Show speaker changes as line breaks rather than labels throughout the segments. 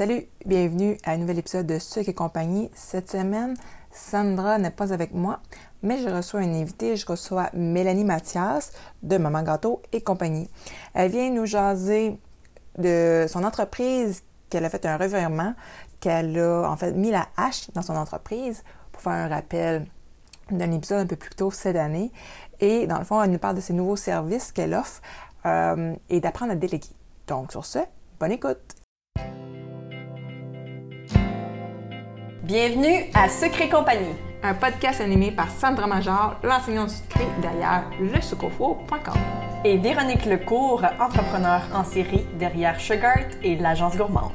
Salut, bienvenue à un nouvel épisode de Sucre et compagnie. Cette semaine, Sandra n'est pas avec moi, mais je reçois une invitée. Je reçois Mélanie Mathias de Maman Gâteau et compagnie. Elle vient nous jaser de son entreprise, qu'elle a fait un revirement, qu'elle a en fait mis la hache dans son entreprise pour faire un rappel d'un épisode un peu plus tôt cette année. Et dans le fond, elle nous parle de ses nouveaux services qu'elle offre euh, et d'apprendre à déléguer. Donc sur ce, bonne écoute!
Bienvenue à Secret Compagnie,
un podcast animé par Sandra Major, l'enseignante du secret derrière lesucofo.com.
et Véronique Lecourt, entrepreneur en série derrière Sugart et l'agence gourmande.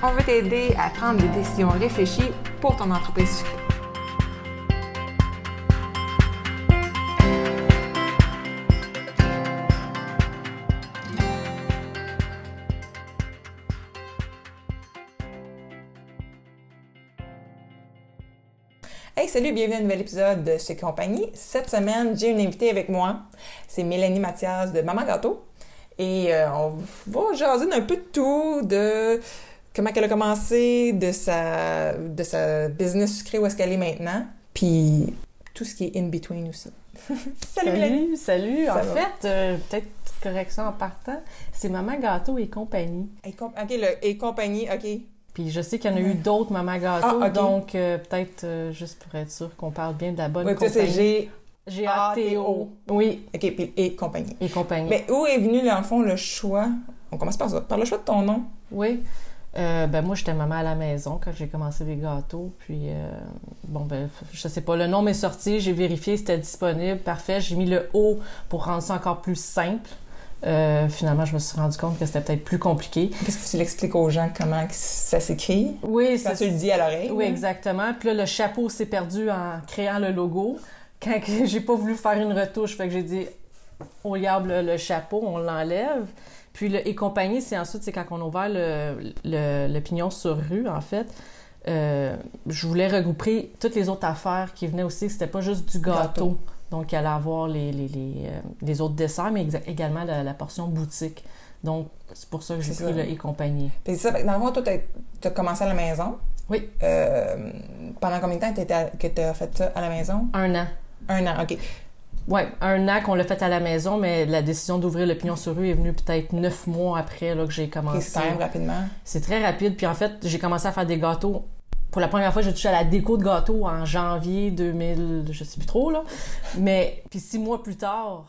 On veut t'aider à prendre des décisions réfléchies pour ton entreprise sucrée. Salut, bienvenue à un nouvel épisode de Chez Compagnie. Cette semaine, j'ai une invitée avec moi. C'est Mélanie Mathias de Maman Gâteau. Et euh, on va jaser d'un peu de tout, de comment elle a commencé, de sa, de sa business sucrée, où est-ce qu'elle est maintenant, puis tout ce qui est in between aussi. salut, Mélanie!
Salut.
Ça
en
va?
fait, euh, peut-être petite correction en partant, c'est Maman Gâteau et compagnie.
Et, comp- ok, le, et compagnie, ok.
Puis je sais qu'il y en a eu d'autres Maman Gâteau,
Ah,
donc euh, peut-être euh, juste pour être sûr qu'on parle bien de la bonne
Oui, ça, c'est
compagnie.
G.
G-A-T-O. Oui,
Ok, puis et compagnie.
et compagnie.
Mais où est venu, dans le fond, le choix? On commence par ça, par le choix de ton nom.
Oui. Euh, ben moi, j'étais maman à la maison quand j'ai commencé les gâteaux. Puis, bon, ben, je sais pas, le nom m'est sorti, j'ai vérifié, c'était disponible, parfait. J'ai mis le O pour rendre ça encore plus simple. Euh, finalement, je me suis rendu compte que c'était peut-être plus compliqué.
Qu'est-ce que tu l'expliques aux gens comment ça s'écrit?
Oui,
Quand tu le dis à l'oreille.
Oui,
là.
exactement. Puis là, le chapeau s'est perdu en créant le logo. Quand j'ai pas voulu faire une retouche, fait que j'ai dit, on garde le, le chapeau, on l'enlève. Puis le et compagnie, c'est ensuite, c'est quand on a ouvert le, le, le pignon sur rue, en fait. euh, je voulais regrouper toutes les autres affaires qui venaient aussi. C'était pas juste du gâteau.
Gâteau.
Donc, il allait avoir les, les, les, euh, les autres desserts, mais également la, la portion boutique. Donc, c'est pour ça que j'ai pris le et compagnie.
Puis ça, dans le fond, toi, tu as commencé à la maison.
Oui.
Euh, pendant combien de temps à- que tu as fait ça à la maison?
Un an.
Un an, OK.
Oui, un an qu'on l'a fait à la maison, mais la décision d'ouvrir le pignon sur rue est venue peut-être neuf mois après là, que j'ai commencé.
c'est quand même rapidement.
C'est très rapide. Puis en fait, j'ai commencé à faire des gâteaux. Pour la première fois, j'ai touché à la déco de gâteaux en janvier 2000, je sais plus trop, là. Mais, puis six mois plus tard,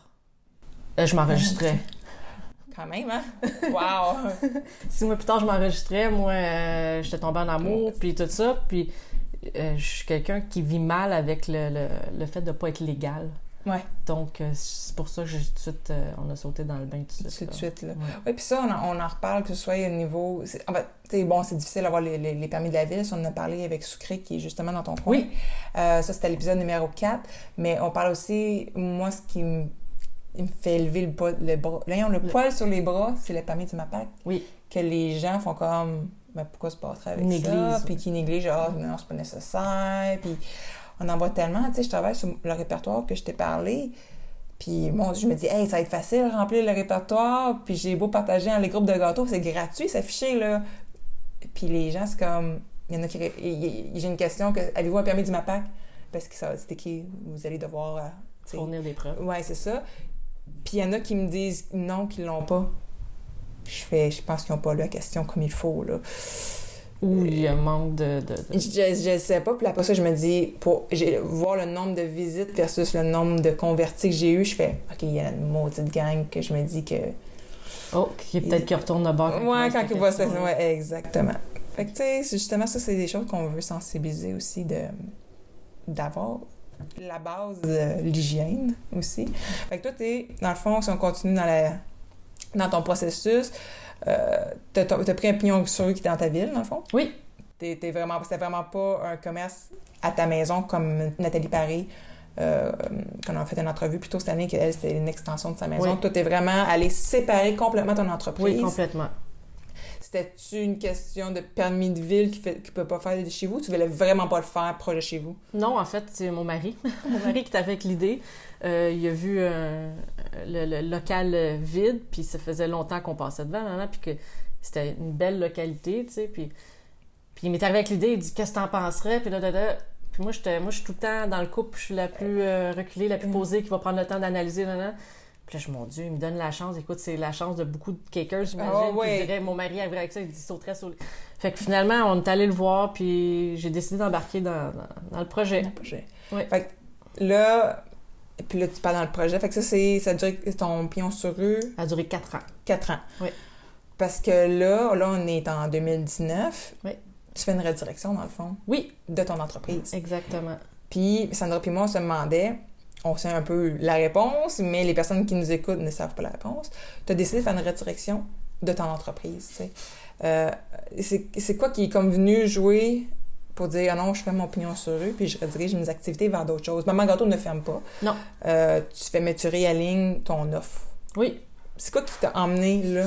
euh, je m'enregistrais.
Quand même, hein? Wow!
six mois plus tard, je m'enregistrais. Moi, euh, j'étais tombée en amour, puis tout ça. Puis euh, je suis quelqu'un qui vit mal avec le, le, le fait de pas être légal.
Ouais,
Donc, euh, c'est pour ça que j'ai tout de suite, euh, on a sauté dans le bain tout de
tout
suite.
de
là.
suite, là.
Ouais.
Oui, puis ça, on en, on en reparle, que ce soit au niveau... En fait, bon, c'est difficile d'avoir les, les, les permis de la ville. Ça, on en a parlé avec Sucré, qui est justement dans ton coin.
Oui.
Euh, ça, c'était l'épisode numéro 4. Mais on parle aussi... Moi, ce qui me il me fait lever le, bas- le bras... Voyons, le poil sur les bras, c'est le permis du MAPAC.
Oui.
Que les gens font comme... Ben, pourquoi se passerait avec ça?
Négligent.
Puis qui négligent, ah, non, c'est pas nécessaire. Puis on en voit tellement. Tu sais, je travaille sur le répertoire que je t'ai parlé. Puis, bon, je me dis, hey, ça va être facile remplir le répertoire. Puis, j'ai beau partager dans les groupes de gâteaux, c'est gratuit, c'est affiché, là. Puis, les gens, c'est comme. Il y en a qui. J'ai une question que. Avez-vous un permis du MAPAC? Parce que ça, c'est écrit, vous allez devoir. euh,
Fournir des preuves.
Ouais, c'est ça. Puis, il y en a qui me disent non, qu'ils l'ont pas. Je fais, je pense qu'ils n'ont pas lu la question comme il faut, là.
Ou il y a un manque de... de- de-
Je, je sais pas. Puis après ça, je me dis, pour voir le nombre de visites versus le nombre de convertis que j'ai eu, je fais, OK, il y a une maudite gang que je me dis que.
Oh, qui peut-être qu'il retourne le bord.
Ouais, quand il voit ça. Ouais, exactement. Fait que, tu sais, justement, ça, c'est des choses qu'on veut sensibiliser aussi de d'avoir la base de l'hygiène aussi. Fait que toi, t'es, dans le fond, si on continue dans, la, dans ton processus, euh, t'as, t'as pris un pignon sur rue qui était dans ta ville, dans le fond?
Oui.
T'es, t'es vraiment, c'était vraiment pas un commerce à ta maison comme Nathalie Paris, euh, qu'on a fait une entrevue plus tôt cette année, qu'elle, c'était une extension de sa maison.
Oui.
Toi, t'es vraiment allé séparer complètement ton entreprise.
Oui, complètement.
C'était-tu une question de permis de ville qui ne peut pas faire de chez vous? Tu voulais vraiment pas le faire proche de chez vous?
Non, en fait, c'est mon mari. mon mari qui était avec l'idée. Euh, il a vu euh, le, le local vide, puis ça faisait longtemps qu'on passait devant, là, puis que c'était une belle localité, tu sais, puis, puis il m'est arrivé avec l'idée, il dit « Qu'est-ce que t'en penserais? » Puis là, là, là, puis moi, je suis tout le temps dans le couple, je suis la plus euh, reculée, la plus posée, qui va prendre le temps d'analyser, là, là. Puis là, je, mon Dieu, il me donne la chance. Écoute, c'est la chance de beaucoup de cakers, j'imagine.
Ah,
qui
ouais.
diraient, mon mari arriverait avec ça, il sauterait sur le... Fait que finalement, on est allé le voir, puis j'ai décidé d'embarquer dans, dans, dans le projet.
projet.
Ouais.
Fait que là, puis là, tu parles dans le projet. Fait que ça, c'est, ça dure ton pion sur rue,
Ça a duré quatre ans.
4 ans.
Oui.
Parce que là, là, on est en 2019.
Oui.
Tu fais une redirection, dans le fond,
Oui,
de ton entreprise.
exactement.
Puis, Sandra puis moi, on se demandait, on sait un peu la réponse, mais les personnes qui nous écoutent ne savent pas la réponse. Tu as décidé de faire une redirection de ton entreprise, tu sais. Euh, c'est c'est quoi qui est comme venu jouer pour dire, ah non, je fais mon pignon sur rue, puis je redirige mes activités vers d'autres choses? Maman Gâteau ne ferme pas.
Non.
Euh, tu fais, mais tu réalignes ton offre.
Oui.
C'est quoi qui t'a emmené là?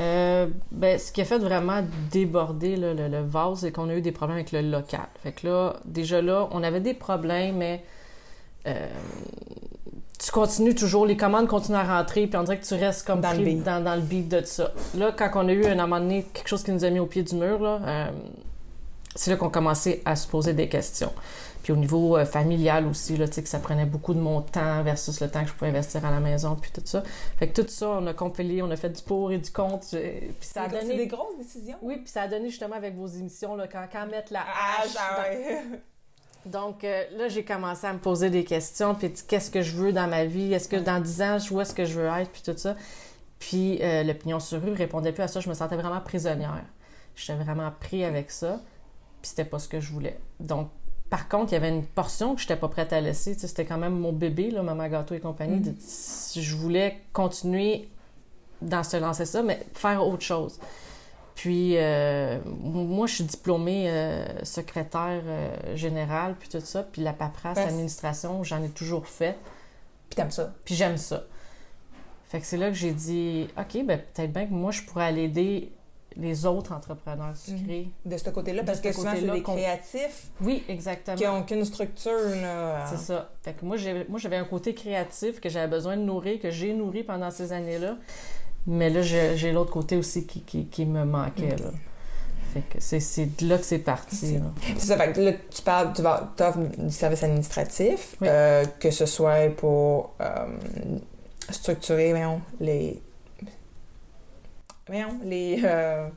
Euh, ben, ce qui a fait vraiment déborder là, le, le vase, c'est qu'on a eu des problèmes avec le local. Fait que là, déjà là, on avait des problèmes, mais euh, tu continues toujours, les commandes continuent à rentrer, puis on dirait que tu restes comme
Dans le beat.
dans, dans le beat de ça. Là, quand on a eu un moment donné quelque chose qui nous a mis au pied du mur, là, euh, c'est là qu'on commençait à se poser des questions. Puis au niveau euh, familial aussi, là, tu sais, que ça prenait beaucoup de mon temps versus le temps que je pouvais investir à la maison, puis tout ça. Fait que tout ça, on a compilé, on a fait du pour et du contre. Puis ça a donné...
des grosses décisions.
Oui, puis ça a donné justement avec vos émissions, là, quand, quand mettre la
Ah,
hache
ça,
dans-
ouais.
donc euh, là, j'ai commencé à me poser des questions, puis qu'est-ce que je veux dans ma vie? Est-ce que dans 10 ans, je vois ce que je veux être, puis tout ça. Puis euh, le pignon sur rue répondait plus à ça. Je me sentais vraiment prisonnière. J'étais vraiment pris avec ça, puis c'était pas ce que je voulais. Donc, par contre, il y avait une portion que j'étais pas prête à laisser. Tu sais, C'était quand même mon bébé, là, Maman Gâteau et compagnie. Si je voulais continuer dans ce lancer ça, mais faire autre chose. Puis, euh, moi, je suis diplômée euh, secrétaire euh, générale, puis tout ça. Puis la paperasse, l'administration, j'en ai toujours fait.
Puis t'aimes ça.
Puis j'aime ça. Fait que c'est là que j'ai dit, OK, ben peut-être bien que moi, je pourrais aller aider les autres entrepreneurs sucrés.
De ce côté-là, parce
ce
que souvent, c'est des créatifs
Oui, exactement.
qui n'ont aucune structure, là.
C'est ça. Fait que moi, j'avais un côté créatif que j'avais besoin de nourrir, que j'ai nourri pendant ces années-là. Mais là, j'ai l'autre côté aussi qui, qui, qui me manquait. Là. Fait que c'est- c'est de là que c'est parti.
C'est ça, fait que là, tu parles, tu vas, t'offres du service administratif,
Oui.
euh, que ce soit pour euh, structurer, voyons, les... Voyons, les... Euh,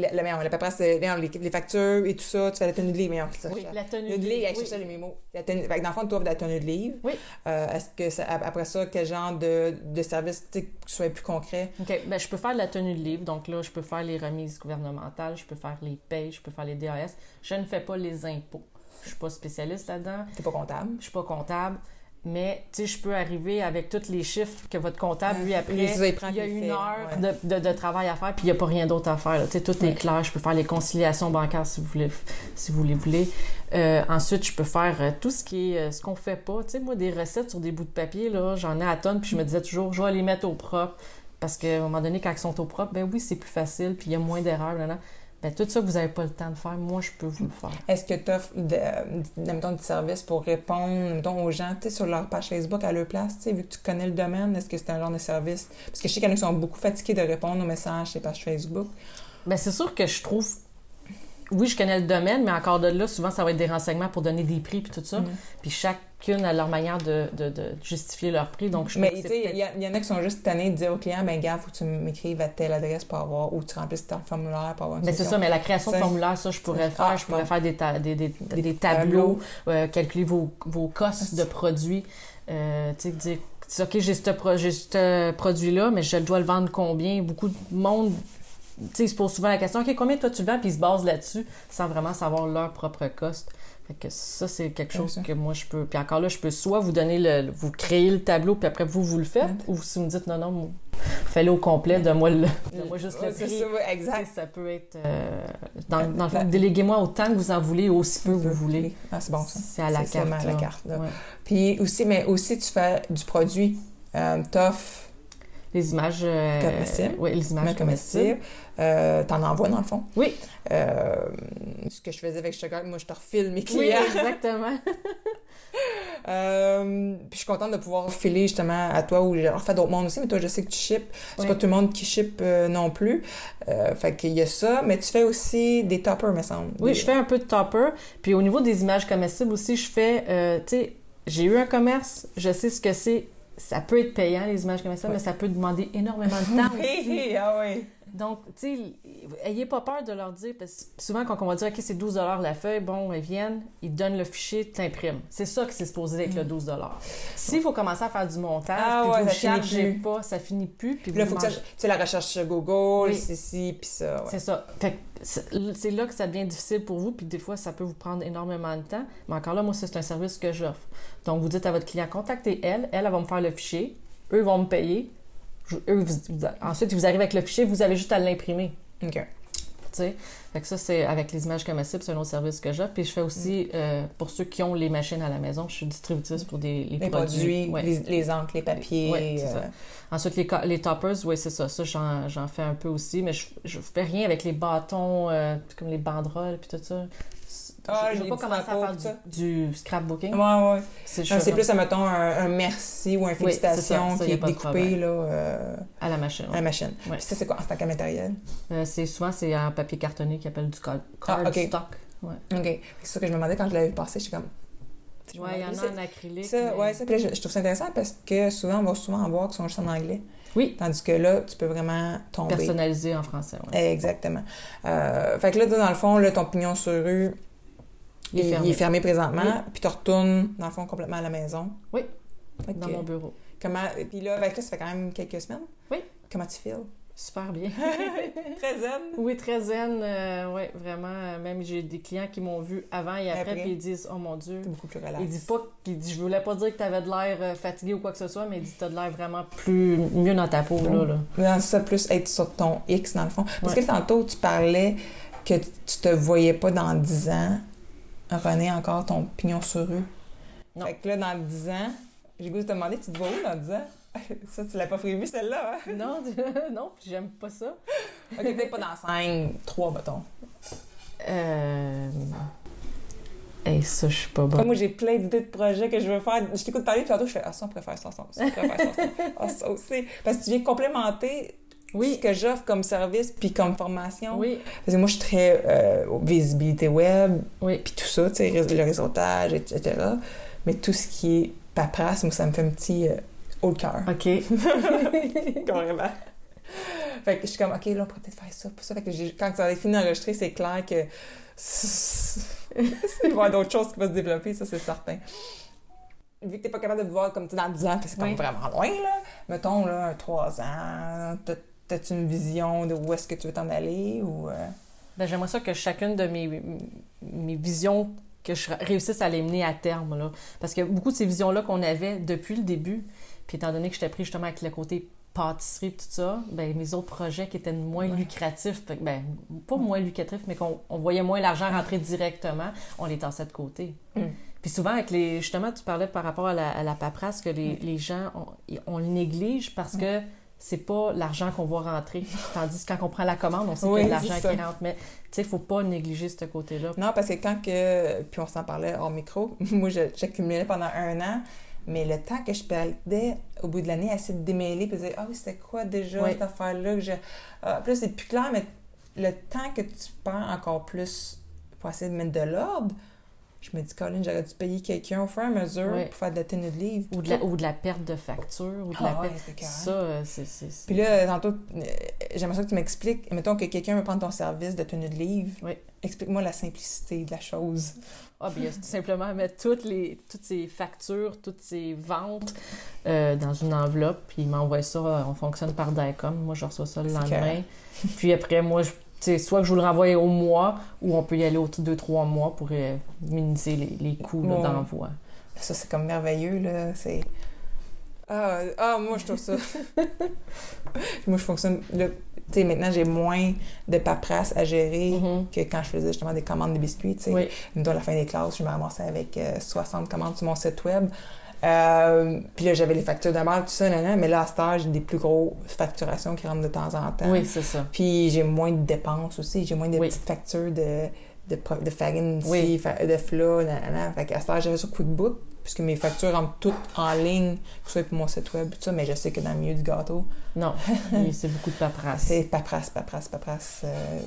la paperasse, euh, les, les factures et tout ça, tu fais la tenue de livre, c'est ça.
Oui,
je-
la tenue de
livre,
oui.
cherchais les mots. La tenue, fait que dans le fond, tu offres la tenue de livre.
Oui.
Euh, Est-ce que ça, après ça, quel genre de, de service, tu soit plus concret?
OK. Ben, je peux faire de la tenue de livre. Donc là, je peux faire les remises gouvernementales, je peux faire les payes, je peux faire les DAS. Je ne fais pas les impôts. Je suis pas spécialiste là-dedans.
T'es pas comptable?
Je suis pas comptable. Mais, tu sais, je peux arriver avec tous les chiffres que votre comptable, lui, après,
Lui, ça, il
y a une heure
ouais.
de, de- de travail à faire, puis il n'y a pas rien d'autre à faire. Tu sais, tout
Ouais.
est clair. Je peux faire les conciliations bancaires si vous voulez, si vous les voulez. Euh, ensuite, je peux faire euh, tout ce qui est euh, ce qu'on fait pas. Tu sais, moi, des recettes sur des bouts de papier, là, j'en ai à tonnes, puis je me disais toujours, je vais les mettre au propre. Parce qu'à un moment donné, quand ils sont au propre, ben oui, c'est plus facile, puis il y a moins d'erreurs. là, là. Ben, tout ça que vous n'avez pas le temps de faire, moi, je peux vous le faire.
Est-ce que tu offres de, de, service pour répondre mettons, aux gens sur leur page Facebook à leur place, tu sais, vu que tu connais le domaine, est-ce que c'est un genre de service? Parce que je sais qu'il y en a qui sont beaucoup fatigués de répondre aux messages sur les pages Facebook.
Ben, c'est sûr que je trouve. Oui, je connais le domaine, mais encore de là, souvent, ça va être des renseignements pour donner des prix puis tout ça.
Mhm.
Puis chacune a leur manière de, de- de justifier leur prix. Donc, je
Mais tu sais, il y, en a qui sont juste tannés de dire au client, ben gars, faut que tu m'écrives à telle adresse pour avoir, ou tu remplisses ton formulaire pour avoir une
Ben, c'est ça, mais la création de formulaire, ça, je pourrais faire.
Ah,
je pourrais
bon.
faire des, ta- des, des, des, tableaux, euh, calculer vos, vos costs de produits. Euh, tu sais, dire, OK, j'ai ce, pro- j'ai ce produit-là, mais je dois le vendre combien? Beaucoup de monde, ils se posent souvent la question, OK, combien toi tu vends? Puis ils se basent là-dessus sans vraiment savoir leur propre cost. Fait que ça, c'est quelque chose que moi, je peux... Puis encore là, je peux soit vous donner le... Vous créez le tableau, puis après, vous, vous le faites, ou si vous me dites, non, non, moi, fais-le au complet, donne-moi le... donne-moi juste le prix.
ça, exact.
ça peut être. euh, dans, dans le fond, déléguez-moi autant que vous en voulez, aussi peu vous voulez.
Ah, c'est bon ça.
C'est à la carte.
à la carte, là.
Ouais.
Puis aussi, mais aussi, tu fais du produit. Euh, T'offres
Les images. euh,
Comestibles.
Oui, les images
mais
comestibles.
Euh, T'en envoies, dans le fond.
Oui.
Euh, ce que je faisais avec Sugar, moi, je te refile mes
Oui,
clients.
exactement.
Euh, puis je suis contente de pouvoir filer justement à toi ou j'ai fait d'autres mondes aussi, mais toi, je sais que tu ships. C'est
Oui.
pas tout le monde qui ship non plus. Fait qu'il y a ça, mais tu fais aussi des toppers, me semble.
Oui,
Des-
je fais un peu de topper. Puis au niveau des images comestibles aussi, je fais, tu sais, j'ai eu un commerce, je sais ce que c'est. Ça peut être payant, les images comestibles, mais ça peut demander énormément de temps aussi.
Oui, ah oui.
Donc, tu sais, ayez pas peur de leur dire, parce que souvent, quand on va dire, OK, c'est 12 la feuille, bon, ils viennent, ils donnent le fichier, tu imprimes. C'est ça que c'est supposé être le 12 S'il faut commencer à faire du montage,
Mm. Ah
puis
ouais,
vous
ça
chargez pas, ça finit plus, puis
là,
vous
faut que ça, tu sais, la recherche sur Google,
Oui.
c'est ci, puis ça. ouais.
C'est ça. Fait c'est là que ça devient difficile pour vous, puis des fois, ça peut vous prendre énormément de temps. Mais encore là, moi, c'est un service que j'offre. Donc, vous dites à votre client, contactez elle, elle, elle va me faire le fichier, eux vont me payer. Je- eux, vous- vous- ensuite, vous arrivez avec le fichier, vous avez juste à l'imprimer.
OK.
Tu sais? Fait que ça, c'est avec les images comestibles, c'est un autre service que j'offre. Puis je fais aussi, euh, pour ceux qui ont les machines à la maison, je suis distributrice pour des, les,
Les produits,
Ouais.
les, les encres, les papiers.
Ouais, c'est
euh,
ça. Ensuite, les, les toppers, oui, c'est ça. Ça, j'en, j'en fais un peu aussi, mais je, je fais rien avec les bâtons, euh, comme les banderoles, puis tout ça.
Ah,
je veux pas commencer à faire du, du scrapbooking.
Ouais, ouais.
C'est,
plus, mettons, un, un merci ou un
Oui, c'est ça.
félicitation
Ça,
qui est découpé là, euh,
à la machine.
à la machine.
Ouais.
Puis ça, c'est quoi en tant que matériel?
Euh, c'est, souvent, c'est en papier cartonné qui appelle du card,
Ah,
stock. Ouais,
OK. C'est ça que je me demandais quand je l'avais passé. J'étais comme. Je me
ouais il y en a en acrylique.
Ça,
mais-
ouais, ça. Puis là, je, je trouve ça intéressant parce que souvent, on va souvent en voir qui sont juste en anglais.
Oui,
Tandis que là, tu peux vraiment tomber.
personnalisé en français.
Exactement. Euh, fait que là, dans le fond, là, ton pignon sur rue,
Il est fermé.
présentement.
Oui.
Puis tu retournes, dans le fond, complètement à la maison.
Oui. Dans mon bureau.
Comment... Puis là, avec ça, ça fait quand même quelques semaines.
Oui.
Comment tu files?
Super bien.
Très zen?
Oui, très zen. euh, ouais, vraiment. euh, Même j'ai des clients qui m'ont vu avant et après,
Après.
puis ils disent Oh mon Dieu.
C'est beaucoup plus relax.
Il dit pas Je voulais pas dire que tu avais de l'air euh, fatigué ou quoi que ce soit, mais il dit T'as de l'air vraiment plus mieux dans ta peau, là. là.
Dans ça, plus être sur ton X, dans le fond. Parce
Ouais.
que tantôt, tu parlais que tu tu te voyais pas dans 10 ans, René, encore ton pignon sur rue.
Non.
Fait que là, dans 10 ans, j'ai goût de te demander, tu te vois où dans 10 ans? ça, tu l'as pas prévu, celle-là, hein?
Non, non, j'aime pas ça.
Ok, peut-être pas dans 5, 3, mettons.
Euh. Hey, ça, je suis pas
Comme
bonne.
moi, j'ai plein d'idées de projets que je veux faire. Je t'écoute parler, puis tantôt, je fais, ah, ça, on faire ça, ça, on faire ça, ça. Ah, ça aussi. Parce que tu viens complémenter ce
Oui,
que j'offre comme service puis comme formation.
oui,
Parce que moi, je suis très euh, visibilité web,
oui.
puis tout ça, tu sais, le réseautage, etc. Mais tout ce qui est paperasse, moi, ça me fait un petit euh, haut le cœur.
OK.
Carrément. Fait que je suis comme, OK, là, on pourrait peut-être faire ça, pour ça. Fait que quand ça va fini d'enregistrer, c'est clair que il va y avoir d'autres choses qui vont se développer, ça, c'est certain. Vu que t'es pas capable de te voir comme tu dans 10 ans, parce que c'est
Oui.
vraiment loin, là. Mettons, là, un 3 ans, t'as-tu une vision de où est-ce que tu veux t'en aller ou... euh,
Ben, j'aimerais ça que chacune de mes, mes visions, que je réussisse à les mener à terme. Là. Parce que beaucoup de ces visions-là qu'on avait depuis le début, puis étant donné que j'étais pris justement avec le côté pâtisserie et tout ça, ben, mes autres projets qui étaient moins
Ouais.
lucratifs, ben, pas moins lucratifs, mais qu'on on voyait moins l'argent rentrer directement, on les tassait de côté.
Mm.
Puis souvent, avec les, justement, tu parlais par rapport à la, à la paperasse, que
Mm.
les, les gens, on, on le néglige parce que c'est pas l'argent qu'on voit rentrer. Tandis que quand on prend la commande, on sait
Oui,
de l'argent qui rentre. Mais tu sais, il faut pas négliger ce côté-là.
Non, parce que quand que. Puis on s'en parlait hors micro, moi, j'accumulais pendant un an, mais le temps que je perdais au bout de l'année à essayer de démêler, puis de dire, ah oui, c'était quoi déjà
Oui.
cette affaire-là que je. Ah, puis là, c'est plus clair, mais le temps que tu perds encore plus pour essayer de mettre de l'ordre, je me dis, Colin, j'aurais dû payer quelqu'un au fur et à mesure
Oui.
pour faire de la tenue de livre.
Ou de, la, ou de la perte de facture. Ou de la
Ah ouais,
perte... Ça, euh, c'est...
Puis là, tantôt, euh, j'aimerais ça que tu m'expliques. Mettons que quelqu'un veut prendre ton service de tenue de livre.
Oui.
Explique-moi la simplicité de la chose.
Ah, bien, c'est tout simplement mettre toutes, les, toutes ces factures, toutes ces ventes euh, dans une enveloppe, puis il m'envoie ça. On fonctionne par DICOM. Moi, je reçois ça le lendemain. puis après, moi, je, soit que je vous le renvoie au mois, ou on peut y aller aux deux, trois mois pour euh, minimiser les, les coûts
Ouais.
d'envoi.
Ça, c'est comme merveilleux, là. C'est. Ah, ah, moi, je trouve ça. moi, je fonctionne. sais, maintenant, j'ai moins de paperasse à gérer
Mhm.
que quand je faisais justement des commandes de biscuits. Tu sais,
Oui.
À la fin des classes, je me ramassais avec euh, 60 commandes sur mon site web. Euh, puis là, j'avais les factures de base, tout ça, nan, nan, mais là, à cette heure, j'ai des plus grosses facturations qui rentrent de temps en temps.
Oui, c'est ça.
Puis j'ai moins de dépenses aussi, j'ai moins de
Oui.
petites factures de, de, pro- de farine
Oui.
de fla, nan. Fait qu'à cette heure, j'avais sur QuickBook. Puisque mes factures rentrent toutes en ligne, que ce soit pour mon site web, tout ça, mais je sais que dans le milieu du gâteau,
Non, oui, c'est beaucoup de paperasse.
c'est paperasse, paperasse, paperasse, euh,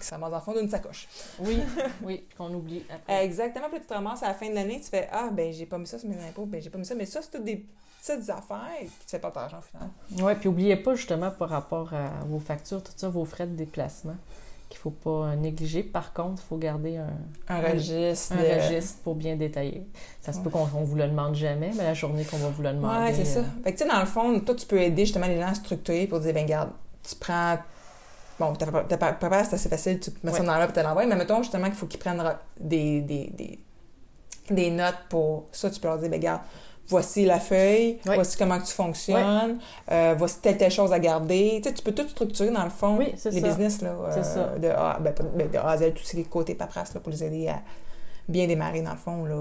qui ça dans le fond d'une sacoche.
Oui, oui, qu'on oublie après.
Exactement, puis tu te ramasses à la fin de l'année, tu fais Ah, ben j'ai pas mis ça sur mes impôts, ben j'ai pas mis ça, mais ça, c'est toutes des petites affaires, puis tu fais pas ton argent au final.
Oui, puis oubliez pas justement par rapport à vos factures, tout ça, vos frais de déplacement, qu'il faut pas négliger. Par contre, il faut garder un,
Un registre.
un
de-
registre pour bien détailler. Ça se peut qu'on on vous le demande jamais, mais la journée qu'on va vous le demander.
Ouais, c'est ça.
euh,
Fait que, tu sais, dans le fond, toi, tu peux aider justement les gens à structurer pour dire, ben, regarde, tu prends. Bon, ta préparation, c'est assez facile, tu mets ça dans là puis tu l'envoies, mais mettons justement qu'il faut qu'ils prennent des, des, des, des notes pour ça, tu peux leur dire, ben, regarde, voici la feuille, voici comment tu fonctionnes, euh, voici telle, telle chose à garder. Tu sais, tu peux tout structurer dans le fond,
Oui,
les
ça.
business, là,
C'est
euh,
ça.
De, A, ben, ben, de A à Z, tous ces côtés paperasse, là, pour les aider à bien démarrer, dans le fond, là.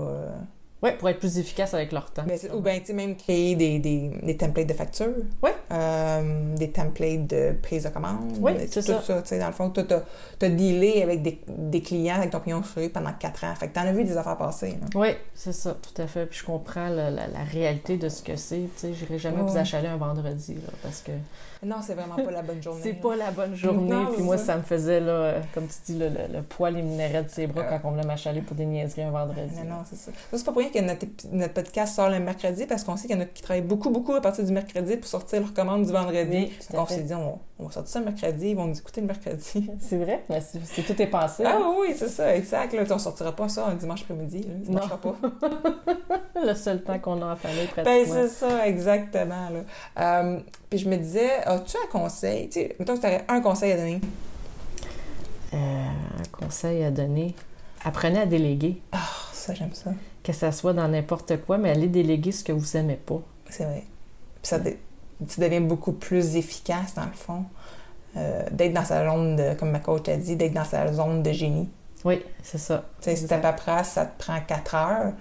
Ouais, pour être plus efficace avec leur temps.
Ben, ou bien, tu sais, même créer des, des, des templates de facture.
Ouais.
Euh, des templates de prise de commande.
Oui,
tout
c'est
tout
ça.
tu sais, dans le fond, tu as, dealé avec des, des clients avec ton pignon sur rue pendant quatre ans. Fait que t'en as vu des affaires passer. là.
Oui, c'est ça, tout à fait. Puis je comprends la, la- la réalité de ce que c'est. Tu sais, j'irai jamais vous achaler un vendredi, là, parce que
Non, c'est vraiment pas la bonne journée.
c'est
là.
pas la bonne journée.
Non,
puis moi,
ça.
ça me faisait, là, comme tu dis, le, le, le poil éminérait de ses bras
Euh.
quand on venait m'achaler pour des niaiseries un vendredi.
Non, non, c'est ça. Ça, c'est pas pour que notre, notre podcast sort le mercredi parce qu'on sait qu'il y en a qui travaillent beaucoup, beaucoup à partir du mercredi pour sortir leur commande du vendredi.
Oui,
Donc, on s'est dit, on, on va sortir ça le mercredi, ils vont nous écouter le mercredi.
C'est vrai? Mais c'est, c'est- tout est pensé.
Ah
hein.
oui, c'est ça, exact. Là, on sortira pas ça un dimanche après-midi.
Non.
marchera pas.
Le seul temps qu'on a en famille,
Ben,
pratiquement.
c'est ça, exactement. Là. Euh, puis je me disais, as-tu un conseil? Tu sais, mettons que tu aurais un conseil à donner.
Euh, un conseil à donner. Apprenez à déléguer.
Ah, ça, j'aime ça.
Que ça soit dans n'importe quoi, mais allez déléguer ce que vous aimez pas.
C'est vrai. Puis ça, tu deviens beaucoup plus efficace, dans le fond. Euh, d'être dans sa zone de, comme ma coach a dit, d'être dans sa zone de génie.
Oui, c'est ça.
Tu sais, si ta paperasse, ça te prend 4 heures,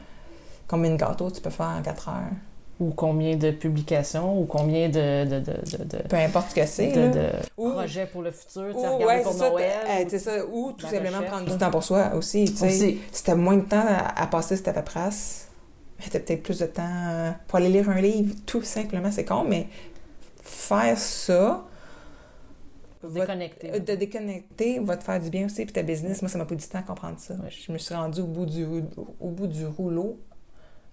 combien de gâteaux tu peux faire en 4 heures?
Ou combien de publications, ou combien de, de, de, de,
Peu importe ce que c'est.
de-
Ou-
projets pour le futur, tu
Ou,
sais, regarder
ouais,
pour
ça,
Noël.
euh,
ou-
c'est ça. Ou tout simplement
recherche,
prendre du temps pour soi aussi. Tu. Si t'as moins de temps à, à passer ta paperasse, t'as peut-être plus de temps euh, pour aller lire un livre, tout simplement. C'est con, mais faire ça, va-
Déconnecté.
euh, de déconnecter va te faire du bien aussi. Puis ta business, moi, ça m'a pris du temps à comprendre ça.
Ouais.
Je me suis rendue au bout du, au bout du rouleau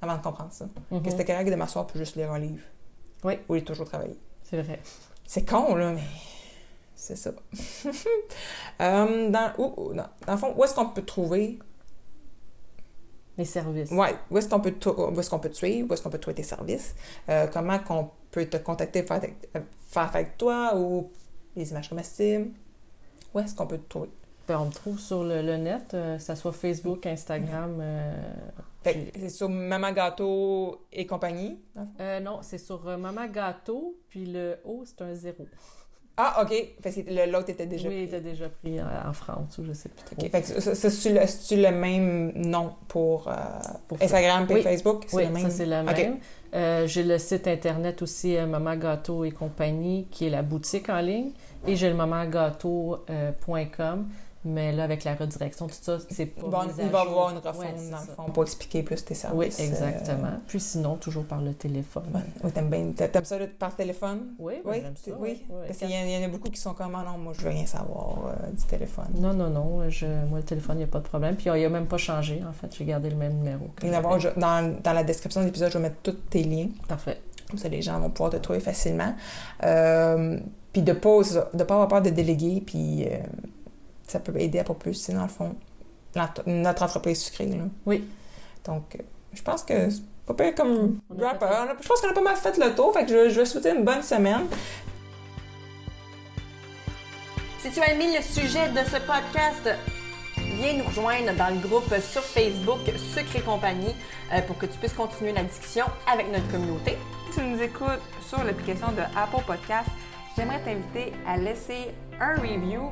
avant de comprendre ça.
Mhm.
Que c'était correct de m'asseoir pour juste lire un livre.
Oui.
Ou aller toujours travailler.
C'est vrai.
C'est con, là, mais c'est ça. Euh, dans, où- dans, dans le fond, où est-ce qu'on peut trouver...
Les services.
Ouais, où est-ce qu'on peut, te- où est-ce qu'on peut te suivre? Où est-ce qu'on peut trouver tes services? Euh, comment qu'on peut te contacter, faire, euh, faire avec toi ou les images comestibles? Où est-ce qu'on peut te trouver?
Ben, on me trouve sur le, le net, euh, que ce soit Facebook, Instagram.
C'est sur Maman Gâteau et compagnie. le
euh, non, c'est sur euh, Maman Gâteau, puis le O, c'est un zéro.
Ah, OK. Parce que le- l'autre était déjà
oui, il
pris.
était déjà pris en France, ou je sais plus trop.
OK. Fait que c'est- c'est- c'est-tu le, le même nom pour, euh,
Pour
Instagram et
Oui.
Facebook? C'est
Oui,
le même?
ça c'est
OK.
même. Euh, j'ai le site internet aussi euh, Maman Gâteau et compagnie, qui est la boutique en ligne. Et j'ai le mamangâteau.com. mais là, avec la redirection, tout ça, c'est pas
Bon, il va y avoir une refonte,
Ouais,
dans le fond, pour expliquer plus tes
Oui,
services.
exactement. Puis sinon, toujours par le téléphone.
Euh, ouais. Oui, t'aimes bien. t'a- T'aimes ça par téléphone?
Oui, ben,
Oui,
j'aime
c'est-
ça.
oui?
ouais.
Parce qu'il y, en- il y en a beaucoup qui sont comme, Ah non, moi, je veux rien savoir euh, du téléphone.
Non, non, non. Je... Moi, le téléphone, il n'y a pas de problème. Puis, il n'a même pas changé, en fait. J'ai gardé le même numéro. que
je- dans, dans la description de l'épisode, je vais mettre tous tes liens.
Parfait.
Comme ça, les gens vont pouvoir te trouver facilement. Euh, puis de ne pas, de pas avoir peur de déléguer, puis euh, ça peut aider à propulser, dans le fond, notre entreprise sucrée. Là.
Oui.
Donc, euh, je pense que c'est pas pire comme wrap Je pense qu'on a pas mal fait le tour, fait que je, je vais souhaiter une bonne semaine.
Si tu as aimé le sujet de ce podcast, viens nous rejoindre dans le groupe sur Facebook Sucre et compagnie euh, pour que tu puisses continuer la discussion avec notre communauté.
Si tu nous écoutes sur l'application de Apple Podcast, j'aimerais t'inviter à laisser un review